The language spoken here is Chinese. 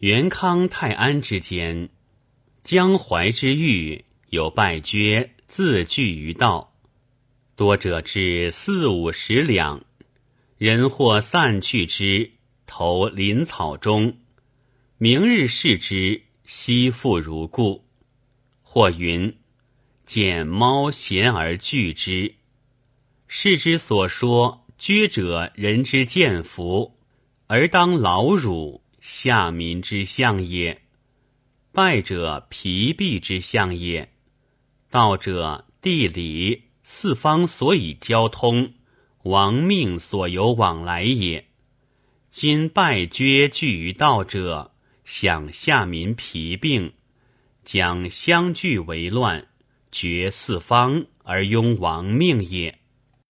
元康泰安之间，江淮之域有败疽自聚于道，多者至四五十两，人或散去之，投林草中。明日视之，悉复如故。或云：见猫衔而拒之。是之所说，撅者人之见福，而当劳辱下民之相也；败者疲弊之相也。道者地理四方所以交通，亡命所由往来也。今败厥聚于道者，想下民疲病，将相聚为乱，绝四方而拥亡命也。